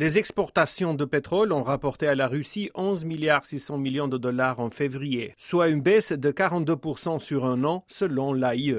Les exportations de pétrole ont rapporté à la Russie 11 milliards 600 millions de dollars en février, soit une baisse de 42% sur un an selon l'AIE.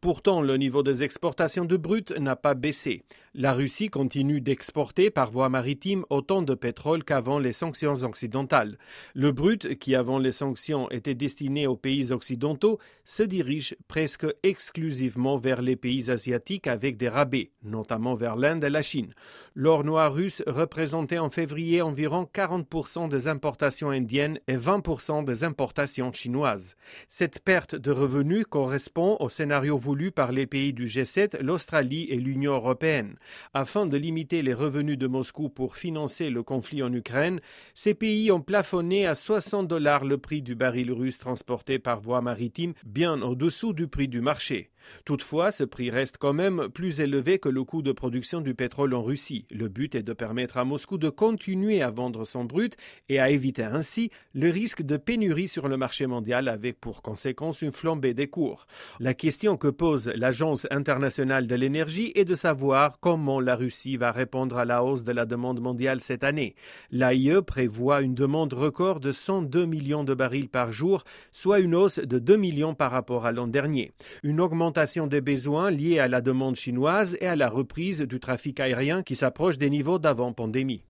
Pourtant, le niveau des exportations de brut n'a pas baissé. La Russie continue d'exporter par voie maritime autant de pétrole qu'avant les sanctions occidentales. Le brut, qui avant les sanctions était destiné aux pays occidentaux, se dirige presque exclusivement vers les pays asiatiques avec des rabais, notamment vers l'Inde et la Chine. L'or noir russe représentait en février environ 40% des importations indiennes et 20% des importations chinoises. Cette perte de revenus correspond au scénario voulu par les pays du G7, l'Australie et l'Union européenne. Afin de limiter les revenus de Moscou pour financer le conflit en Ukraine, ces pays ont plafonné à 60 dollars le prix du baril russe transporté par voie maritime, bien au-dessous du prix du marché. Toutefois, ce prix reste quand même plus élevé que le coût de production du pétrole en Russie. Le but est de permettre à Moscou de continuer à vendre son brut et à éviter ainsi le risque de pénurie sur le marché mondial avec pour conséquence une flambée des cours. La question que pose l'Agence internationale de l'énergie est de savoir comment la Russie va répondre à la hausse de la demande mondiale cette année. L'AIE prévoit une demande record de 102 millions de barils par jour, soit une hausse de 2 millions par rapport à l'an dernier. Une augmentation des besoins liée à la demande chinoise et à la reprise du trafic aérien qui s'approche des niveaux d'avant pandémie.